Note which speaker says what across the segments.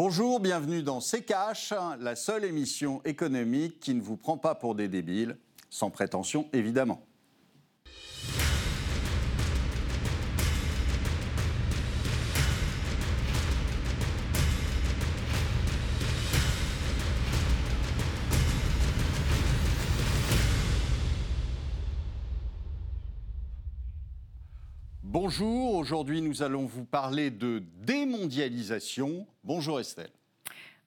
Speaker 1: Bonjour, bienvenue dans C'est Cash, la seule émission économique qui ne vous prend pas pour des débiles, sans prétention évidemment. Bonjour, aujourd'hui nous allons vous parler de démondialisation. Bonjour Estelle.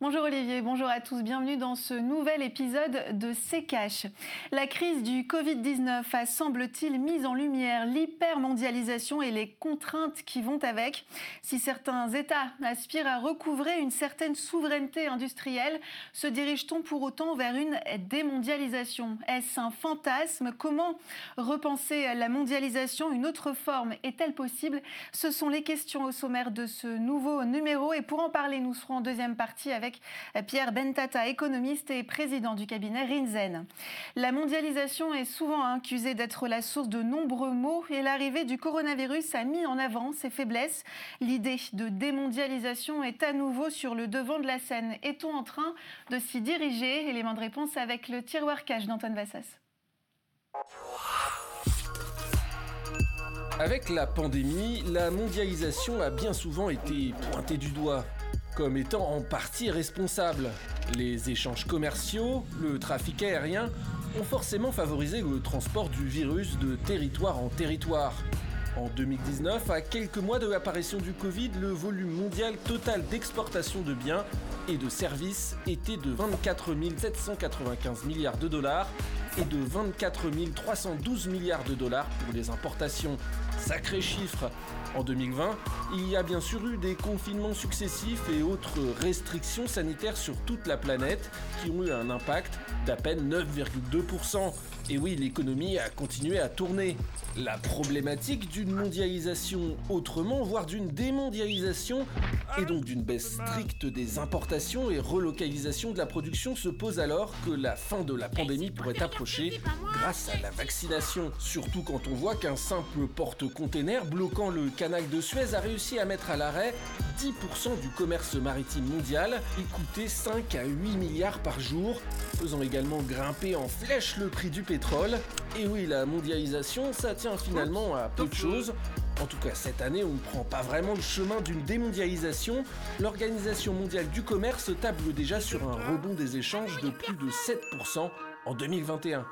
Speaker 2: Bonjour Olivier, bonjour à tous, bienvenue dans ce nouvel épisode de C'est Cash. La crise du Covid-19 a semble-t-il mis en lumière l'hypermondialisation et les contraintes qui vont avec. Si certains États aspirent à recouvrer une certaine souveraineté industrielle, se dirige-t-on pour autant vers une démondialisation? Est-ce un fantasme? Comment repenser la mondialisation? Une autre forme est-elle possible? Ce sont les questions au sommaire de ce nouveau numéro. Et pour en parler, nous serons en deuxième partie avec Pierre Bentata, économiste et président du cabinet Rinzen. La mondialisation est souvent accusée d'être la source de nombreux maux et l'arrivée du coronavirus a mis en avant ses faiblesses. L'idée de démondialisation est à nouveau sur le devant de la scène. Est-on en train de s'y diriger? Élément de réponse avec le tiroir cash d'Antoine Vassas.
Speaker 3: Avec la pandémie, la mondialisation a bien souvent été pointée du doigt comme étant en partie responsable. Les échanges commerciaux, le trafic aérien ont forcément favorisé le transport du virus de territoire en territoire. En 2019, à quelques mois de l'apparition du Covid, le volume mondial total d'exportation de biens et de services était de 24 795 milliards de dollars et de 24 312 milliards de dollars pour les importations. Sacré chiffre En 2020, il y a bien sûr eu des confinements successifs et autres restrictions sanitaires sur toute la planète qui ont eu un impact d'à peine 9,2%. Et oui, l'économie a continué à tourner. La problématique d'une mondialisation autrement, voire d'une démondialisation, et donc d'une baisse stricte des importations et relocalisation de la production se pose alors que la fin de la pandémie pourrait approcher grâce à la vaccination. Surtout quand on voit qu'un simple porte-container bloquant le canal de Suez a réussi à mettre à l'arrêt 10% du commerce maritime mondial et coûter 5 à 8 milliards par jour, faisant également grimper en flèche le prix du pétrole. Et oui, la mondialisation, ça tient finalement à peu de choses. En tout cas, cette année, on ne prend pas vraiment le chemin d'une démondialisation. L'Organisation mondiale du commerce table déjà sur un rebond des échanges de plus de 7% en 2021.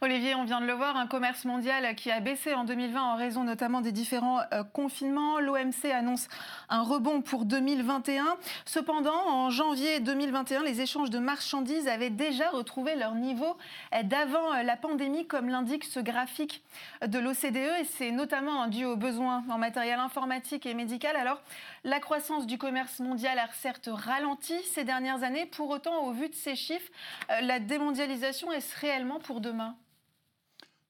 Speaker 2: Olivier, on vient de le voir, un commerce mondial qui a baissé en 2020 en raison notamment des différents euh, confinements. L'OMC annonce un rebond pour 2021. Cependant, en janvier 2021, les échanges de marchandises avaient déjà retrouvé leur niveau d'avant la pandémie, comme l'indique ce graphique de l'OCDE, et c'est notamment dû aux besoins en matériel informatique et médical. Alors, la croissance du commerce mondial a certes ralenti ces dernières années. Pour autant, au vu de ces chiffres, euh, la démondialisation est-ce réellement pour demain?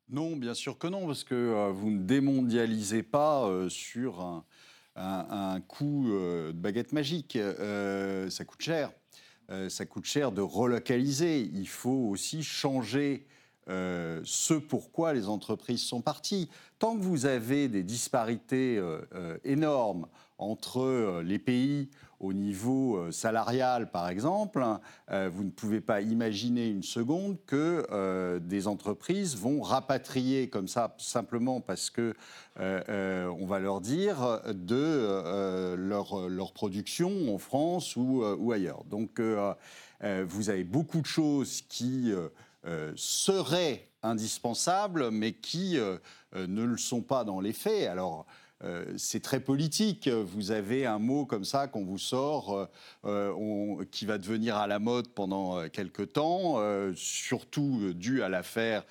Speaker 1: Non, bien sûr que non, parce que euh, vous ne démondialisez pas euh, sur un, un, coup euh, de baguette magique. ça coûte cher. ça coûte cher de relocaliser. Il faut aussi changer ce pourquoi les entreprises sont parties. Tant que vous avez des disparités énormes entre les pays au niveau euh, salarial, par exemple, euh, vous ne pouvez pas imaginer une seconde que euh, des entreprises vont rapatrier comme ça simplement parce que on va leur dire de leur, leur, production en France ou, ou ailleurs. Donc, vous avez beaucoup de choses qui seraient indispensables, mais qui ne le sont pas dans les faits. Alors, euh, c'est très politique. Vous avez un mot comme ça qu'on vous sort, euh, euh, qui va devenir à la mode pendant quelques temps, surtout dû à l'affaire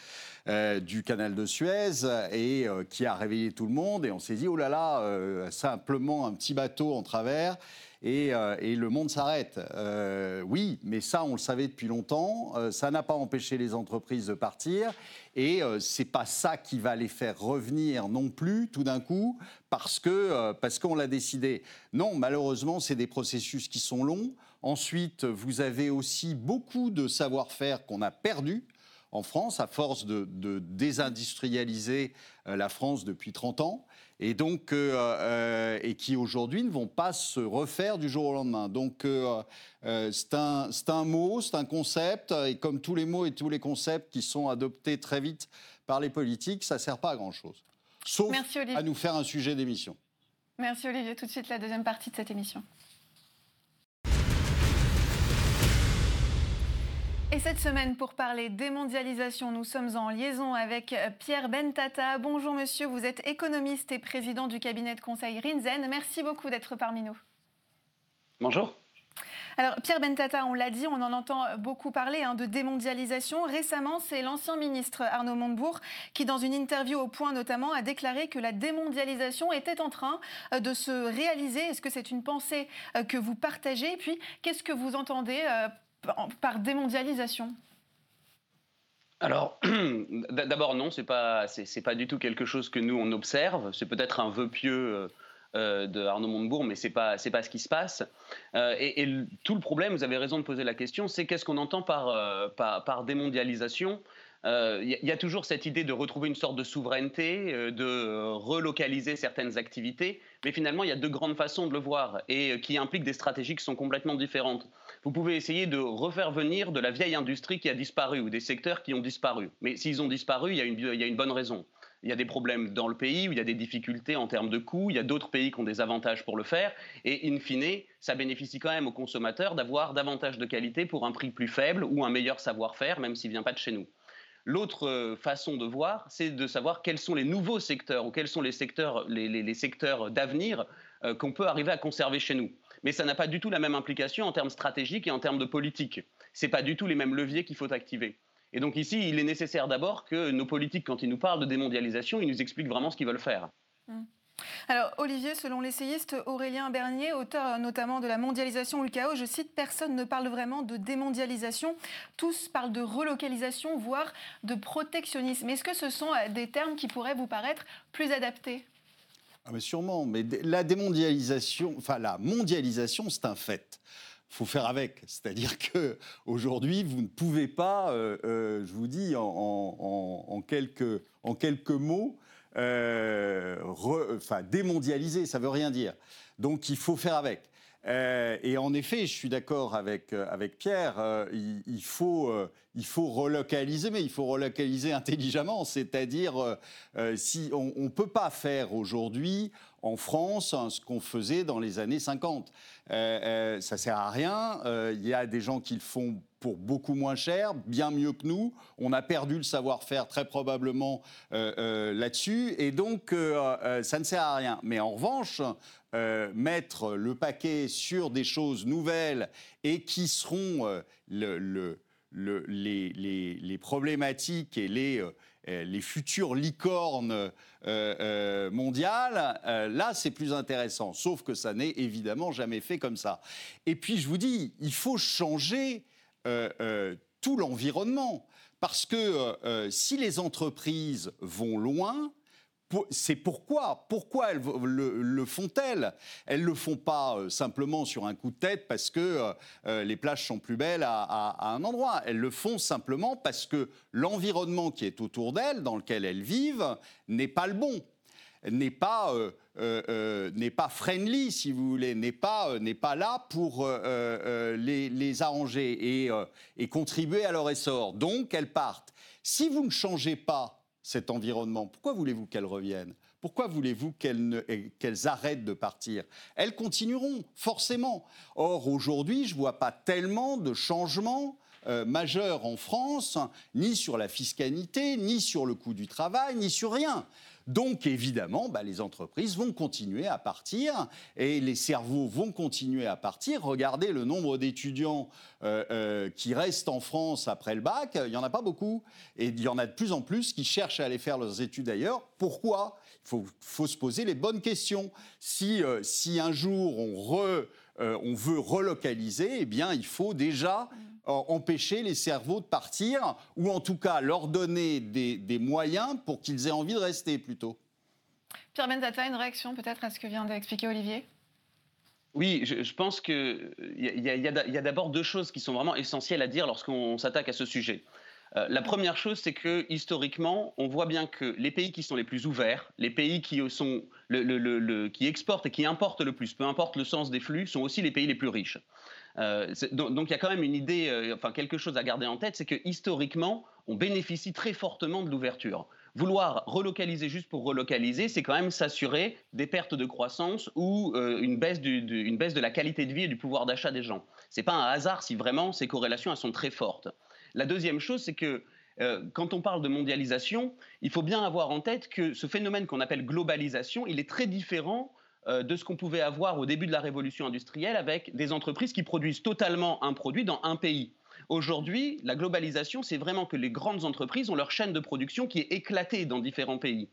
Speaker 1: du canal de Suez, et qui a réveillé tout le monde. Et on s'est dit, oh là là, simplement un petit bateau en travers. Euh, et, le monde s'arrête. Euh, oui, mais ça, on le savait depuis longtemps. Euh, ça n'a pas empêché les entreprises de partir. Et c'est pas ça qui va les faire revenir non plus, tout d'un coup, parce que parce qu'on l'a décidé. Non, malheureusement, c'est des processus qui sont longs. Ensuite, vous avez aussi beaucoup de savoir-faire qu'on a perdu en France, à force de, désindustrialiser la France depuis 30 ans. et donc et qui aujourd'hui ne vont pas se refaire du jour au lendemain. Donc c'est un, un mot, c'est un concept, et comme tous les mots et tous les concepts qui sont adoptés très vite par les politiques, ça ne sert pas à grand-chose. Sauf à nous faire un sujet d'émission.
Speaker 2: Merci Olivier. Tout de suite, la deuxième partie de cette émission. Et cette semaine, pour parler démondialisation, nous sommes en liaison avec Pierre Bentata. Bonjour monsieur, vous êtes économiste et président du cabinet de conseil Rinzen. Merci beaucoup d'être parmi nous.
Speaker 4: Bonjour.
Speaker 2: Alors Pierre Bentata, on l'a dit, on en entend beaucoup parler hein, de démondialisation. Récemment, c'est l'ancien ministre Arnaud Montebourg qui, dans une interview au Point notamment, a déclaré que la démondialisation était en train euh, de se réaliser. Est-ce que c'est une pensée euh, que vous partagez? Et puis, qu'est-ce que vous entendez euh, par démondialisation
Speaker 4: alors, d'abord non, c'est pas c'est pas du tout quelque chose que nous on observe. C'est peut-être un vœu pieux euh, de Arnaud Montebourg, mais c'est pas c'est pas ce qui se passe. Euh, et, tout le problème, vous avez raison de poser la question, c'est qu'est-ce qu'on entend par, euh, par, démondialisation? Il y, a toujours cette idée de retrouver une sorte de souveraineté, de relocaliser certaines activités, mais finalement, il y a deux grandes façons de le voir et qui impliquent des stratégies qui sont complètement différentes. Vous pouvez essayer de refaire venir de la vieille industrie qui a disparu ou des secteurs qui ont disparu. Mais s'ils ont disparu, il y a une, il y a une bonne raison il y a des problèmes dans le pays où il y a des difficultés en termes de coûts, il y a d'autres pays qui ont des avantages pour le faire, et in fine, ça bénéficie quand même aux consommateurs d'avoir davantage de qualité pour un prix plus faible ou un meilleur savoir-faire, même s'il ne vient pas de chez nous. L'autre euh, façon de voir, c'est de savoir quels sont les nouveaux secteurs ou quels sont les secteurs, les, secteurs d'avenir euh, qu'on peut arriver à conserver chez nous. Mais ça n'a pas du tout la même implication en termes stratégiques et en termes de politique. Ce pas du tout les mêmes leviers qu'il faut activer. Et donc ici, il est nécessaire d'abord que nos politiques, quand ils nous parlent de démondialisation, ils nous expliquent vraiment ce qu'ils veulent faire.
Speaker 2: Mmh. Alors, Olivier, selon l'essayiste Aurélien Bernier, auteur notamment de La mondialisation ou le chaos, je cite Personne ne parle vraiment de démondialisation. Tous parlent de relocalisation, voire de protectionnisme. Est-ce que ce sont euh, des termes qui pourraient vous paraître plus adaptés?
Speaker 1: Ah mais Sûrement, mais la démondialisation, enfin la mondialisation, c'est un fait faut faire avec. C'est-à-dire que aujourd'hui, vous ne pouvez pas, euh, euh, je vous dis en, quelques, en quelques mots, euh, enfin, démondialiser. Ça veut rien dire. Donc, il faut faire avec. et en effet, je suis d'accord avec, avec Pierre, il, faut, il faut relocaliser, mais il faut relocaliser intelligemment. C'est-à-dire, si on ne peut pas faire aujourd'hui en France hein, ce qu'on faisait dans les années 50. Euh, euh, ça sert à rien. Euh, il y a des gens qui le font pour beaucoup moins cher, bien mieux que nous. On a perdu le savoir-faire très probablement là-dessus, et donc ça ne sert à rien. Mais en revanche, mettre le paquet sur des choses nouvelles et qui seront le, les, problématiques et les euh, les futures licornes euh, euh, mondiales, là, c'est plus intéressant. Sauf que ça n'est évidemment jamais fait comme ça. Et puis, je vous dis, il faut changer tout l'environnement. Parce que si les entreprises vont loin, c'est pourquoi. Pourquoi elles le, font-elles? Elles ne le font pas euh, simplement sur un coup de tête parce que euh, euh, les plages sont plus belles à, un endroit. Elles le font simplement parce que l'environnement qui est autour d'elles, dans lequel elles vivent, n'est pas le bon n'est pas, n'est pas friendly, si vous voulez, n'est pas, n'est pas là pour les, arranger et, contribuer à leur essor. Donc, elles partent. Si vous ne changez pas cet environnement, pourquoi voulez-vous qu'elles reviennent? Pourquoi voulez-vous qu'elles arrêtent de partir? Elles continueront, forcément. Or, aujourd'hui, je ne vois pas tellement de changements euh, majeurs en France, ni sur la fiscalité, ni sur le coût du travail, ni sur rien. Donc évidemment, bah, les entreprises vont continuer à partir et les cerveaux vont continuer à partir. Regardez le nombre d'étudiants euh, euh, qui restent en France après le bac, il n'y en a pas beaucoup. Et il y en a de plus en plus qui cherchent à aller faire leurs études ailleurs. Pourquoi? Il faut, se poser les bonnes questions. Si, euh, un jour on, on veut relocaliser, eh bien il faut déjà empêcher les cerveaux de partir, ou en tout cas leur donner des, moyens pour qu'ils aient envie de rester plutôt.
Speaker 2: Pierre Benzata, une réaction peut-être à ce que vient d'expliquer Olivier?
Speaker 4: Oui, je, pense qu'il y a, a d'abord deux choses qui sont vraiment essentielles à dire lorsqu'on s'attaque à ce sujet. Euh, la première chose, c'est que historiquement, on voit bien que les pays qui sont les plus ouverts, les pays qui, sont qui exportent et qui importent le plus, peu importe le sens des flux, sont aussi les pays les plus riches. Euh, donc, il y a quand même une idée, euh, enfin quelque chose à garder en tête, c'est que historiquement, on bénéficie très fortement de l'ouverture. Vouloir relocaliser juste pour relocaliser, c'est quand même s'assurer des pertes de croissance ou une, baisse une baisse de la qualité de vie et du pouvoir d'achat des gens. Ce n'est pas un hasard si vraiment ces corrélations sont très fortes. La deuxième chose, c'est que euh, quand on parle de mondialisation, il faut bien avoir en tête que ce phénomène qu'on appelle globalisation, il est très différent euh, de ce qu'on pouvait avoir au début de la révolution industrielle avec des entreprises qui produisent totalement un produit dans un pays. Aujourd'hui, la globalisation, c'est vraiment que les grandes entreprises ont leur chaîne de production qui est éclatée dans différents pays.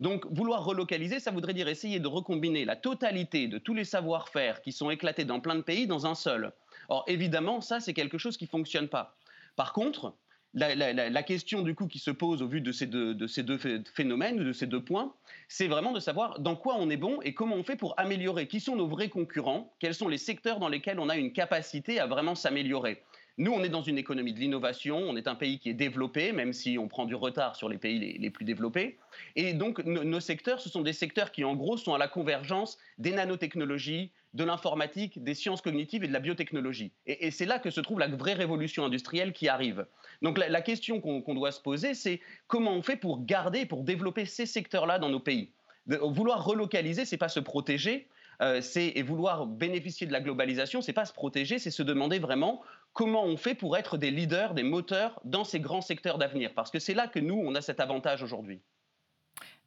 Speaker 4: Donc, vouloir relocaliser, ça voudrait dire essayer de recombiner la totalité de tous les savoir-faire qui sont éclatés dans plein de pays dans un seul. Or, évidemment, ça, c'est quelque chose qui ne fonctionne pas. Par contre, la, question du coup qui se pose au vu de ces deux, de ces deux phénomènes, de ces deux points, c'est vraiment de savoir dans quoi on est bon et comment on fait pour améliorer. Qui sont nos vrais concurrents? Quels sont les secteurs dans lesquels on a une capacité à vraiment s'améliorer? Nous, on est dans une économie de l'innovation, on est un pays qui est développé, même si on prend du retard sur les pays les, plus développés. Et donc, nos secteurs, ce sont des secteurs qui, en gros, sont à la convergence des nanotechnologies, de l'informatique, des sciences cognitives et de la biotechnologie. Et, c'est là que se trouve la vraie révolution industrielle qui arrive. Donc, la, question qu'on doit se poser, c'est comment on fait pour garder, pour développer ces secteurs-là dans nos pays? vouloir relocaliser, c'est pas se protéger, euh, et vouloir bénéficier de la globalisation, c'est pas se protéger, c'est se demander vraiment comment on fait pour être des leaders, des moteurs dans ces grands secteurs d'avenir Parce que c'est là que nous, on a cet avantage aujourd'hui.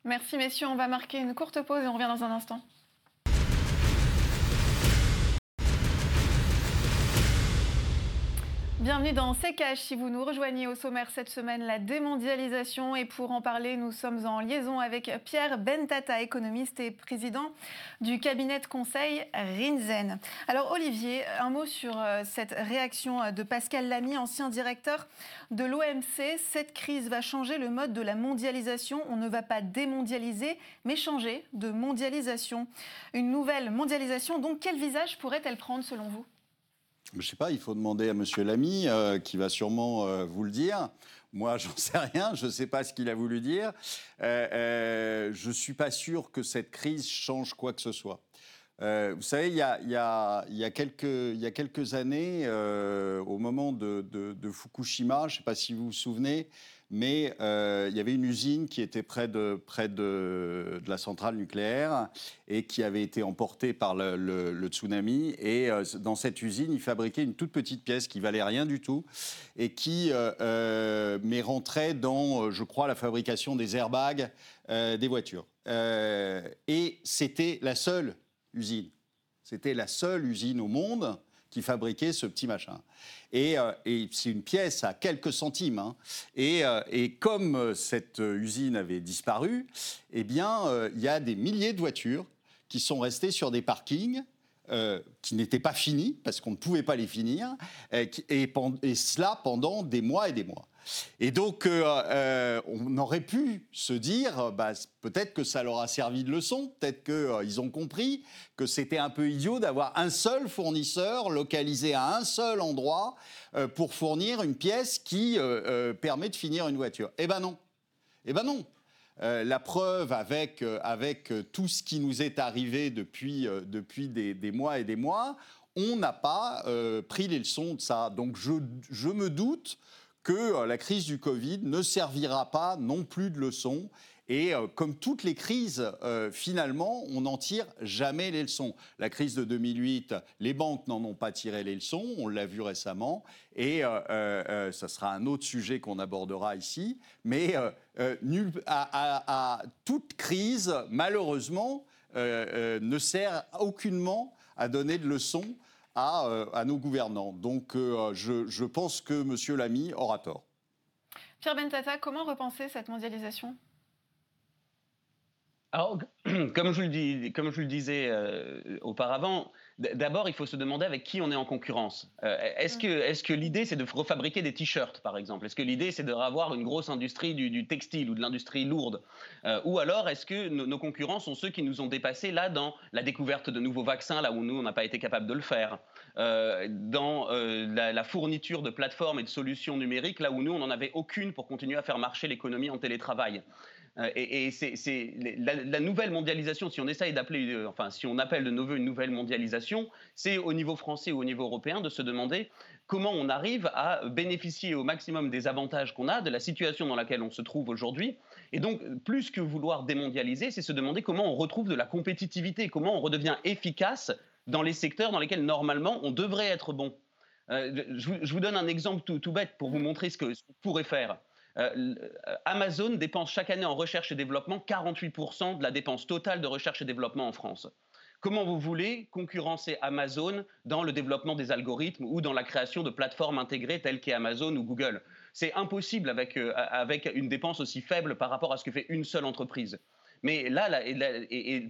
Speaker 2: Merci messieurs, on va marquer une courte pause et on revient dans un instant. Bienvenue dans C'est Si vous nous rejoignez au sommaire cette semaine, la démondialisation. Et pour en parler, nous sommes en liaison avec Pierre Bentata, économiste et président du cabinet de conseil Rinzen. Alors, Olivier, un mot sur euh, cette réaction de Pascal Lamy, ancien directeur de l'OMC. Cette crise va changer le mode de la mondialisation. On ne va pas démondialiser, mais changer de mondialisation. Une nouvelle mondialisation, donc, quel visage pourrait-elle prendre selon vous?
Speaker 1: Je ne sais pas, il faut demander à Monsieur Lamy, euh, qui va sûrement euh, vous le dire. Moi, j'en sais rien, je ne sais pas ce qu'il a voulu dire. Euh, je ne suis pas sûr que cette crise change quoi que ce soit. vous savez, il y a, quelques, années, au moment de Fukushima, je ne sais pas si vous vous souvenez, mais euh, il y avait une usine qui était près de, près de, la centrale nucléaire et qui avait été emportée par le, tsunami. Et euh, dans cette usine, ils fabriquaient une toute petite pièce qui valait rien du tout et qui euh, mais rentrait dans, je crois, la fabrication des airbags des voitures. et c'était la seule usine. C'était la seule usine au monde qui fabriquait ce petit machin. Euh, et, c'est une pièce à quelques centimes. Hein. Euh, et, comme euh, cette usine avait disparu, eh bien, il y a des milliers de voitures qui sont restées sur des parkings qui n'étaient pas finis, parce qu'on ne pouvait pas les finir, et, et, cela pendant des mois et des mois. Et donc, euh, euh, on aurait pu se dire, bah, peut-être que ça leur a servi de leçon, peut-être qu'ils euh, ont compris que c'était un peu idiot d'avoir un seul fournisseur localisé à un seul endroit pour fournir une pièce qui permet de finir une voiture. Eh ben non. Eh ben non. La preuve avec, avec tout ce qui nous est arrivé depuis, depuis des, des, mois et des mois, on n'a pas pris les leçons de ça. Donc je, je me doute que euh, la crise du Covid ne servira pas non plus de leçon. Et euh, comme toutes les crises, euh, finalement, on n'en tire jamais les leçons. La crise de 2008, les banques n'en ont pas tiré les leçons, on l'a vu récemment, et ça sera un autre sujet qu'on abordera ici. Mais à, toute crise, malheureusement, ne sert aucunement à donner de leçons euh, à, nos gouvernants. Donc euh, je, pense que M. Lamy aura tort.
Speaker 2: Pierre Bentata, comment repenser cette mondialisation?
Speaker 4: Alors, comme je, le dis, comme je le disais auparavant, D'abord, il faut se demander avec qui on est en concurrence. Euh, est-ce que, est que l'idée, c'est de refabriquer des t-shirts, par exemple? Est-ce que l'idée, c'est de avoir une grosse industrie du, textile ou de l'industrie lourde? Euh, Ou alors, est-ce que nos, concurrents sont ceux qui nous ont dépassés là dans la découverte de nouveaux vaccins, là où nous, on n'a pas été capable de le faire? Euh, Dans la, la, fourniture de plateformes et de solutions numériques, là où nous, on n'en avait aucune pour continuer à faire marcher l'économie en télétravail euh, et, c'est la, nouvelle mondialisation, si on essaye d'appeler, euh, enfin, si on appelle de nouveau une nouvelle mondialisation, c'est au niveau français ou au niveau européen de se demander comment on arrive à bénéficier au maximum des avantages qu'on a, de la situation dans laquelle on se trouve aujourd'hui. Et donc, plus que vouloir démondialiser, c'est se demander comment on retrouve de la compétitivité, comment on redevient efficace dans les secteurs dans lesquels normalement on devrait être bon. Euh, je, vous donne un exemple tout, bête pour vous montrer ce qu'on pourrait faire. Euh, Amazon dépense chaque année en recherche et développement 48% de la dépense totale de recherche et développement en France. Comment vous voulez concurrencer Amazon dans le développement des algorithmes ou dans la création de plateformes intégrées telles qu'Amazon ou Google? C'est impossible avec, euh, avec une dépense aussi faible par rapport à ce que fait une seule entreprise. Mais là,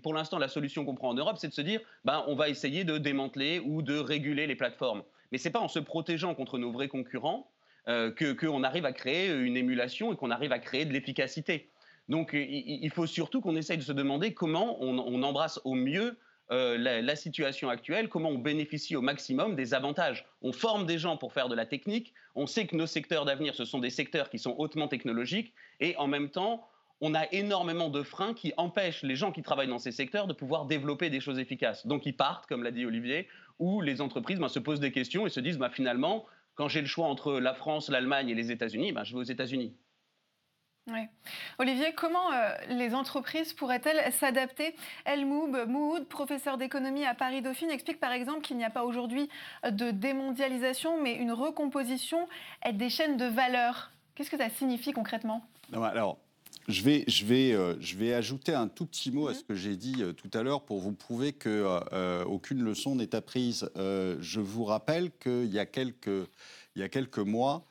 Speaker 4: pour l'instant, la solution qu'on prend en Europe, c'est de se dire, ben, on va essayer de démanteler ou de réguler les plateformes. Mais ce n'est pas en se protégeant contre nos vrais concurrents euh, qu'on arrive à créer une émulation et qu'on arrive à créer de l'efficacité. Donc il, faut surtout qu'on essaye de se demander comment on, embrasse au mieux euh, la, situation actuelle, comment on bénéficie au maximum des avantages. On forme des gens pour faire de la technique, on sait que nos secteurs d'avenir, ce sont des secteurs qui sont hautement technologiques, et en même temps, on a énormément de freins qui empêchent les gens qui travaillent dans ces secteurs de pouvoir développer des choses efficaces. Donc ils partent, comme l'a dit Olivier, ou les entreprises ben, se posent des questions et se disent ben, finalement, quand j'ai le choix entre la France, l'Allemagne et les États-Unis, ben, je vais aux États-Unis.
Speaker 2: Olivier, comment euh, les entreprises pourraient-elles s'adapter? Elmoub Moud, professeur d'économie à Paris Dauphine, explique par exemple qu'il n'y a pas aujourd'hui de démondialisation, mais une recomposition des chaînes de valeur. Qu'est-ce que ça signifie concrètement?
Speaker 1: Alors, je vais, je, vais, euh, je vais ajouter un tout petit mot à mhm. ce que j'ai dit euh, tout à l'heure pour vous prouver qu'aucune euh, aucune leçon n'est apprise. je vous rappelle qu'il y, a quelques, il y a quelques mois,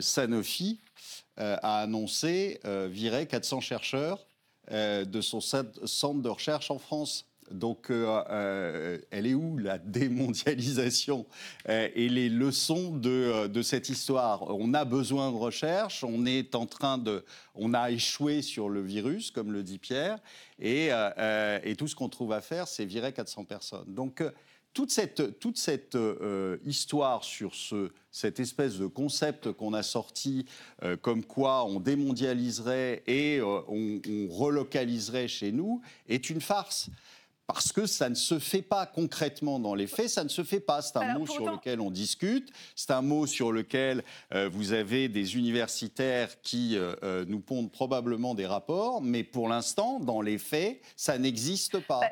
Speaker 1: Sanofi a annoncé virer 400 chercheurs de son centre de recherche en France. Donc, euh, euh, elle est où la démondialisation euh, et les leçons de, cette histoire? On a besoin de recherche, on est en train de, on a échoué sur le virus, comme le dit Pierre, et, tout ce qu'on trouve à faire, c'est virer 400 personnes. Donc, toute cette, toute cette histoire sur ce, cette espèce de concept qu'on a sorti, comme quoi on démondialiserait et on, relocaliserait chez nous, est une farce parce que ça ne se fait pas concrètement dans les faits, ça ne se fait pas. C'est un mot sur lequel on discute, c'est un mot sur lequel euh, vous avez des universitaires qui euh, euh, nous pondent probablement des rapports, mais pour l'instant, dans les faits, ça n'existe pas.
Speaker 2: Bah,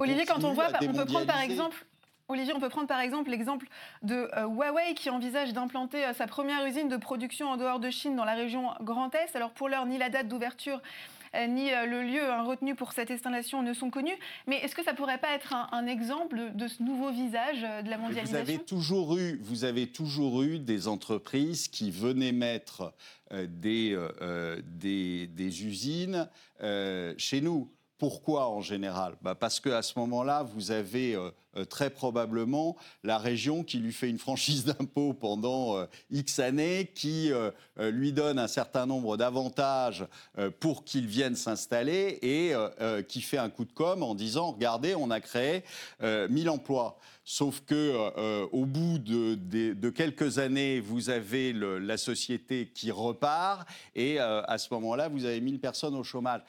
Speaker 2: Olivier, quand on voit, on peut prendre par exemple Olivier, on peut prendre par exemple l'exemple de Huawei qui envisage d'implanter sa première usine de production en dehors de Chine dans la région Grand Est. Alors pour l'heure, ni la date d'ouverture ni euh, le lieu retenu pour cette installation ne sont connus. Mais est-ce que ça pourrait pas être un, exemple de ce nouveau visage euh, de la mondialisation
Speaker 1: vous avez toujours eu, Vous avez toujours eu des entreprises qui venaient mettre des, des, des, usines chez nous. Pourquoi en général? Bah Parce qu'à ce moment-là, vous avez euh, euh, très probablement la région qui lui fait une franchise d'impôt pendant euh, X années, qui lui donne un certain nombre d'avantages pour qu'il vienne s'installer et qui fait un coup de com en disant, regardez, on a créé 1000 emplois. Sauf que au bout de, quelques années, vous avez la société qui repart et à ce moment-là, vous avez 1000 personnes au chômage.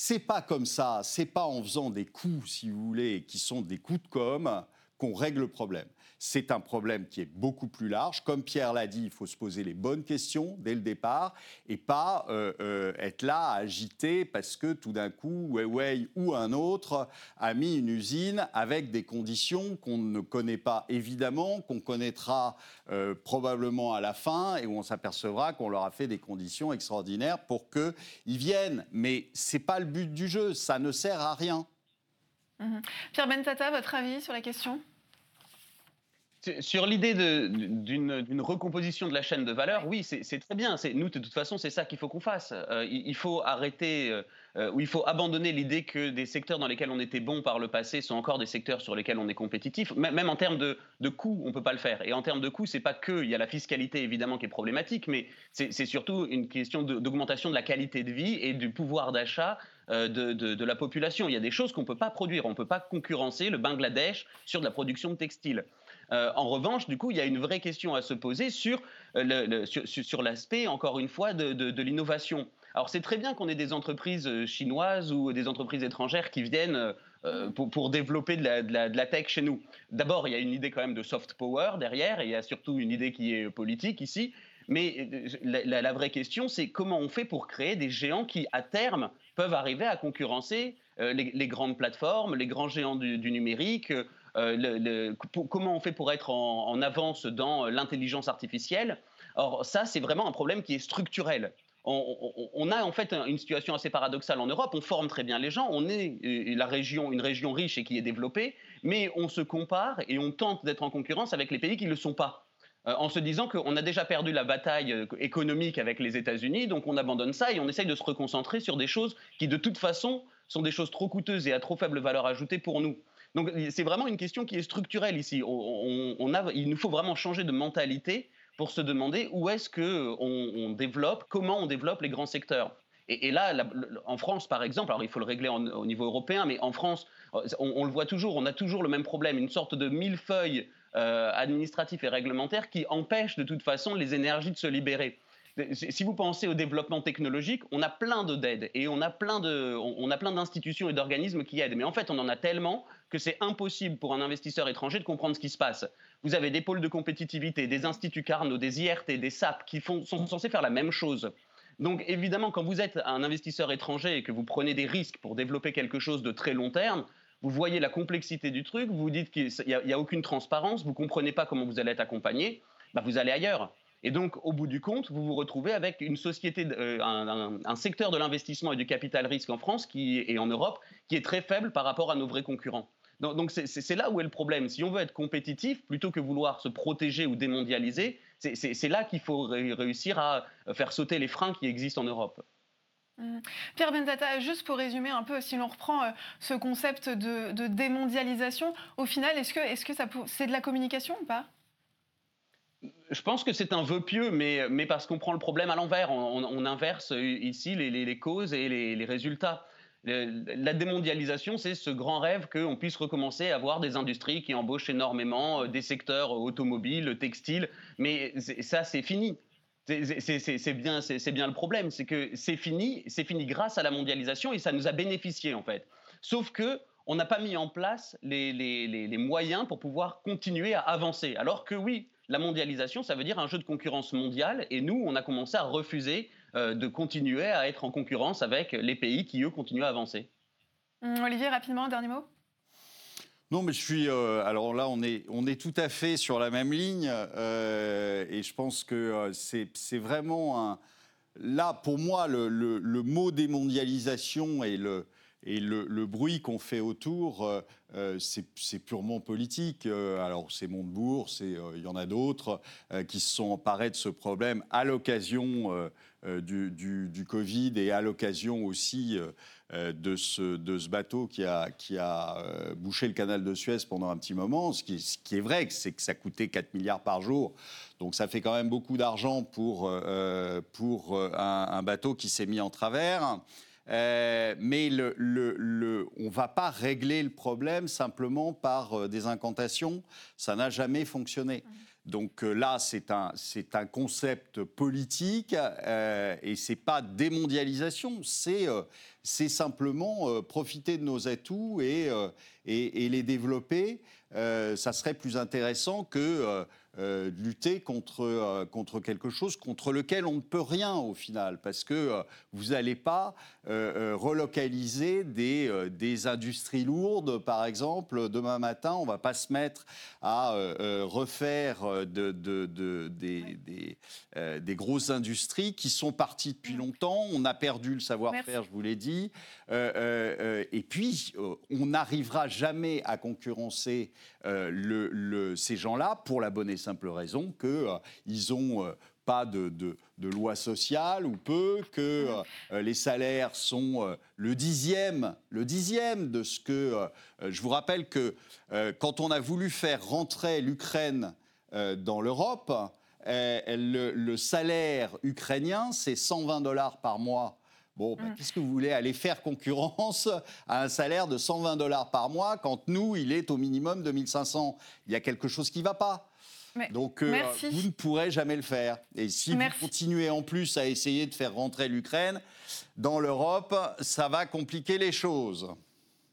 Speaker 1: C'est pas comme ça, c'est pas en faisant des coups, si vous voulez, qui sont des coups de com' qu'on règle le problème. C'est un problème qui est beaucoup plus large. Comme Pierre l'a dit, il faut se poser les bonnes questions dès le départ et pas euh, euh, être là à agiter parce que tout d'un coup, Huawei ou un autre a mis une usine avec des conditions qu'on ne connaît pas évidemment, qu'on connaîtra euh, probablement à la fin et où on s'apercevra qu'on leur a fait des conditions extraordinaires pour qu'ils viennent. Mais ce n'est pas le but du jeu, ça ne sert à rien.
Speaker 2: Mhm. Pierre Bentata, votre avis sur la question?
Speaker 4: Sur l'idée d'une recomposition de la chaîne de valeur, oui, c'est très bien. Nous, de toute façon, c'est ça qu'il faut qu'on fasse. Euh, il, faut arrêter, euh, euh, ou il faut abandonner l'idée que des secteurs dans lesquels on était bon par le passé sont encore des secteurs sur lesquels on est compétitif. Même en termes de, coûts, on ne peut pas le faire. Et en termes de coûts, c'est pas que il y a la fiscalité évidemment qui est problématique, mais c'est surtout une question d'augmentation de la qualité de vie et du pouvoir d'achat de, de, la population. Il y a des choses qu'on ne peut pas produire. On ne peut pas concurrencer le Bangladesh sur de la production de textiles. Euh, en revanche, du coup, il y a une vraie question à se poser sur, euh, sur, l'aspect, encore une fois, de, l'innovation. Alors c'est très bien qu'on ait des entreprises euh, chinoises ou des entreprises étrangères qui viennent pour, développer de la, tech chez nous. D'abord, il y a une idée quand même de soft power derrière, et il y a surtout une idée qui est politique ici. Mais la, vraie question, c'est comment on fait pour créer des géants qui, à terme, peuvent arriver à concurrencer les, grandes plateformes, les grands géants du numérique, euh, comment on fait pour être en, avance dans euh, l'intelligence artificielle. Or, ça, c'est vraiment un problème qui est structurel. On, a en fait une situation assez paradoxale en Europe. On forme très bien les gens, on est euh, la région, une région riche et qui est développée, mais on se compare et on tente d'être en concurrence avec les pays qui ne le sont pas en se disant qu'on a déjà perdu la bataille économique avec les États-Unis, donc on abandonne ça et on essaye de se reconcentrer sur des choses qui, de toute façon, sont des choses trop coûteuses et à trop faible valeur ajoutée pour nous. Donc c'est vraiment une question qui est structurelle ici. On, a, il nous faut vraiment changer de mentalité pour se demander où est-ce que on, développe, comment on développe les grands secteurs. Et, là, en France, par exemple, alors il faut le régler au niveau européen, mais en France, on, le voit toujours, on a toujours le même problème, une sorte de millefeuille euh, administratif et réglementaire qui empêche de toute façon les énergies de se libérer si vous pensez au développement technologique, on a plein d'aides et on a plein d'institutions et d'organismes qui aident. Mais en fait, on en a tellement que c'est impossible pour un investisseur étranger de comprendre ce qui se passe. Vous avez des pôles de compétitivité, des instituts Carnot, des IRT, des SAP qui sont censés faire la même chose. Donc évidemment, quand vous êtes un investisseur étranger et que vous prenez des risques pour développer quelque chose de très long terme, vous voyez la complexité du truc, vous vous dites qu'il n'y a, aucune transparence, vous ne comprenez pas comment vous allez être accompagné, bah vous allez ailleurs. Et donc, au bout du compte, vous vous retrouvez avec une société, euh, un, secteur de l'investissement et du capital risque en France qui, et en Europe qui est très faible par rapport à nos vrais concurrents. Donc, c'est là où est le problème. Si on veut être compétitif, plutôt que vouloir se protéger ou démondialiser, c'est là qu'il faut réussir à faire sauter les freins qui existent en Europe.
Speaker 2: Mmh. Pierre Benzata, juste pour résumer un peu, si l'on reprend euh, ce concept de, démondialisation, au final, est-ce que c'est -ce c'est de la communication ou pas?
Speaker 4: Je pense que c'est un vœu pieux, mais, mais parce qu'on prend le problème à l'envers. On, inverse ici les, causes et les, résultats. La démondialisation, c'est ce grand rêve qu'on puisse recommencer à avoir des industries qui embauchent énormément, euh, des secteurs automobiles, textiles, mais ça, c'est fini. C'est bien, bien le problème, c'est que c'est fini, c'est fini grâce à la mondialisation et ça nous a bénéficié en fait. Sauf que on n'a pas mis en place les, les, moyens pour pouvoir continuer à avancer. Alors que oui, la mondialisation, ça veut dire un jeu de concurrence mondiale. Et nous, on a commencé à refuser euh, de continuer à être en concurrence avec les pays qui, eux, continuent à avancer.
Speaker 2: Hum, Olivier, rapidement, un dernier mot?
Speaker 1: Non, mais je suis. Euh, alors là, on est, on est tout à fait sur la même ligne. Euh, et je pense que c'est vraiment un. Là, pour moi, le, le mot démondialisation et le, et le, bruit qu'on fait autour, euh, euh, c'est purement politique. Euh, alors, c'est Montebourg, il y en a d'autres qui se sont emparés de ce problème à l'occasion du, Covid et à l'occasion aussi de, ce, bateau qui a, bouché le canal de Suez pendant un petit moment. Ce qui, est vrai, c'est que ça coûtait 4 milliards par jour. Donc, ça fait quand même beaucoup d'argent pour un, bateau qui s'est mis en travers. Euh, mais le, on ne va pas régler le problème simplement par euh, des incantations. Ça n'a jamais fonctionné. Donc euh, là, c'est un, un concept politique et ce n'est pas démondialisation, c'est c'est simplement profiter de nos atouts et, et, et les développer. ça serait plus intéressant que euh, lutter contre, euh, contre quelque chose contre lequel on ne peut rien au final, parce que euh, vous n'allez pas relocaliser des, des, industries lourdes, par exemple, demain matin, on ne va pas se mettre à refaire de, des, des, grosses industries qui sont parties depuis mm. longtemps. On a perdu le savoir-faire, je vous l'ai dit. et puis, on n'arrivera jamais à concurrencer le, ces gens-là pour la bonne et simple raison qu'ils ont pas de, loi sociale ou peu, que euh, les salaires sont euh, le dixième, le dixième de ce que. Euh, je vous rappelle que quand on a voulu faire rentrer l'Ukraine dans l'Europe, le, salaire ukrainien, c'est 120 dollars par mois. Bon, ben, mm. qu'est-ce que vous voulez aller faire concurrence à un salaire de 120 dollars par mois quand nous, il est au minimum de 1500 Il y a quelque chose qui ne va pas. Donc, euh, vous ne pourrez jamais le faire. Et si vous continuez en plus à essayer de faire rentrer l'Ukraine dans l'Europe, ça va compliquer les choses.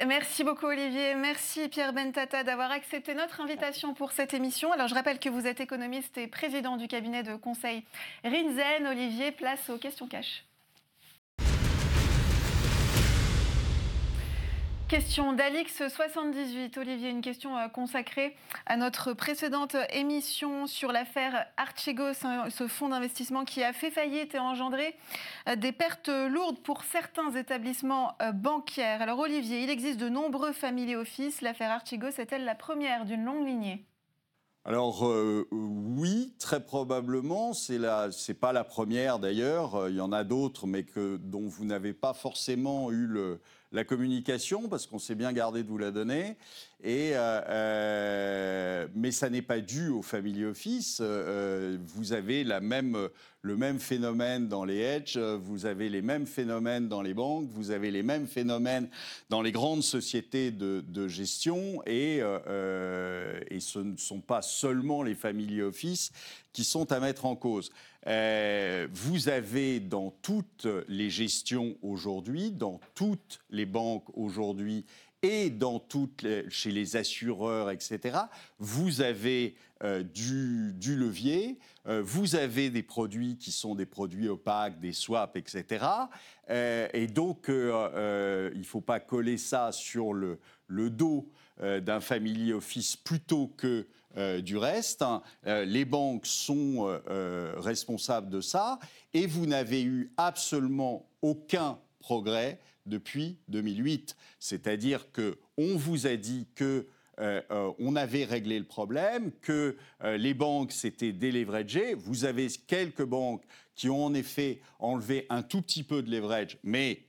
Speaker 2: Merci beaucoup Olivier, merci Pierre Bentata d'avoir accepté notre invitation pour cette émission. Alors je rappelle que vous êtes économiste et président du cabinet de conseil Rinzen. Olivier, place aux questions cash. Question d'Alix78. Olivier, une question euh, consacrée à notre précédente émission sur l'affaire Archegos, ce fonds d'investissement qui a fait faillite et engendré euh, des pertes lourdes pour certains établissements euh, bancaires. Alors Olivier, il existe de nombreux family office. L'affaire Archegos est-elle la première d'une longue lignée?
Speaker 1: Alors oui, très probablement. C'est la, c'est pas la première d'ailleurs. Il y en a d'autres, mais que dont vous n'avez pas forcément eu le, la communication, parce qu'on s'est bien gardé de vous la donner. Euh, euh, mais ça n'est pas dû au family office. Euh, vous avez le même phénomène dans les hedges, vous avez les mêmes phénomènes dans les banques, vous avez les mêmes phénomènes dans les grandes sociétés de, gestion. Et, ce ne sont pas seulement les family office qui sont à mettre en cause. Vous avez dans toutes les gestions aujourd'hui, dans toutes les banques aujourd'hui et dans toutes chez les assureurs, etc., vous avez euh, du, levier, euh, vous avez des produits qui sont des produits opaques, des swaps, etc. et donc, il ne faut pas coller ça sur le, dos d'un family office plutôt que euh, du reste. Euh, les banques sont euh, responsables de ça et vous n'avez eu absolument aucun progrès depuis 2008. C'est-à-dire que on vous a dit que on avait réglé le problème, que les banques s'étaient déleveragées. Vous avez quelques banques qui ont en effet enlevé un tout petit peu de leverage, mais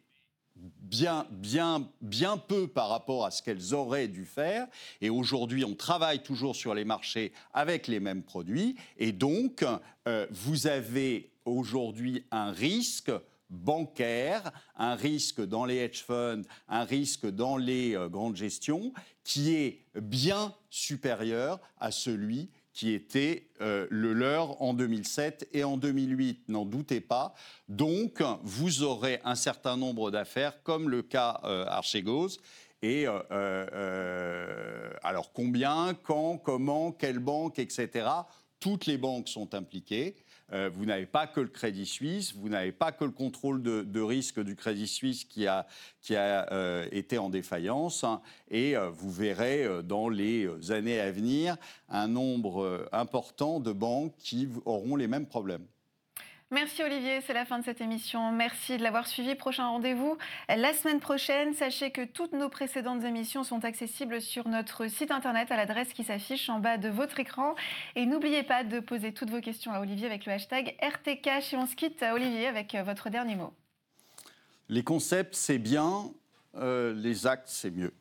Speaker 1: bien, bien, bien peu par rapport à ce qu'elles auraient dû faire. Et aujourd'hui, on travaille toujours sur les marchés avec les mêmes produits. Et donc, euh, vous avez aujourd'hui un risque bancaire, un risque dans les hedge funds, un risque dans les euh, grandes gestions qui est bien supérieur à celui qui était euh, le leur en 2007 et en 2008, n'en doutez pas. Donc, vous aurez un certain nombre d'affaires, comme le cas euh, Archegos. Et alors, combien, quand, comment, quelle banque, etc. Toutes les banques sont impliquées. Euh, vous n'avez pas que le Crédit Suisse, vous n'avez pas que le contrôle de, risque du Crédit Suisse qui a, qui a euh, été en défaillance, hein, et euh, vous verrez dans les années à venir un nombre important de banques qui auront les mêmes problèmes.
Speaker 2: Merci Olivier, c'est la fin de cette émission. Merci de l'avoir suivi. Prochain rendez-vous la semaine prochaine. Sachez que toutes nos précédentes émissions sont accessibles sur notre site internet à l'adresse qui s'affiche en bas de votre écran. Et n'oubliez pas de poser toutes vos questions à Olivier avec le hashtag RTK. Et on se quitte, Olivier, avec votre dernier mot.
Speaker 1: Les concepts, c'est bien. Euh, les actes, c'est mieux.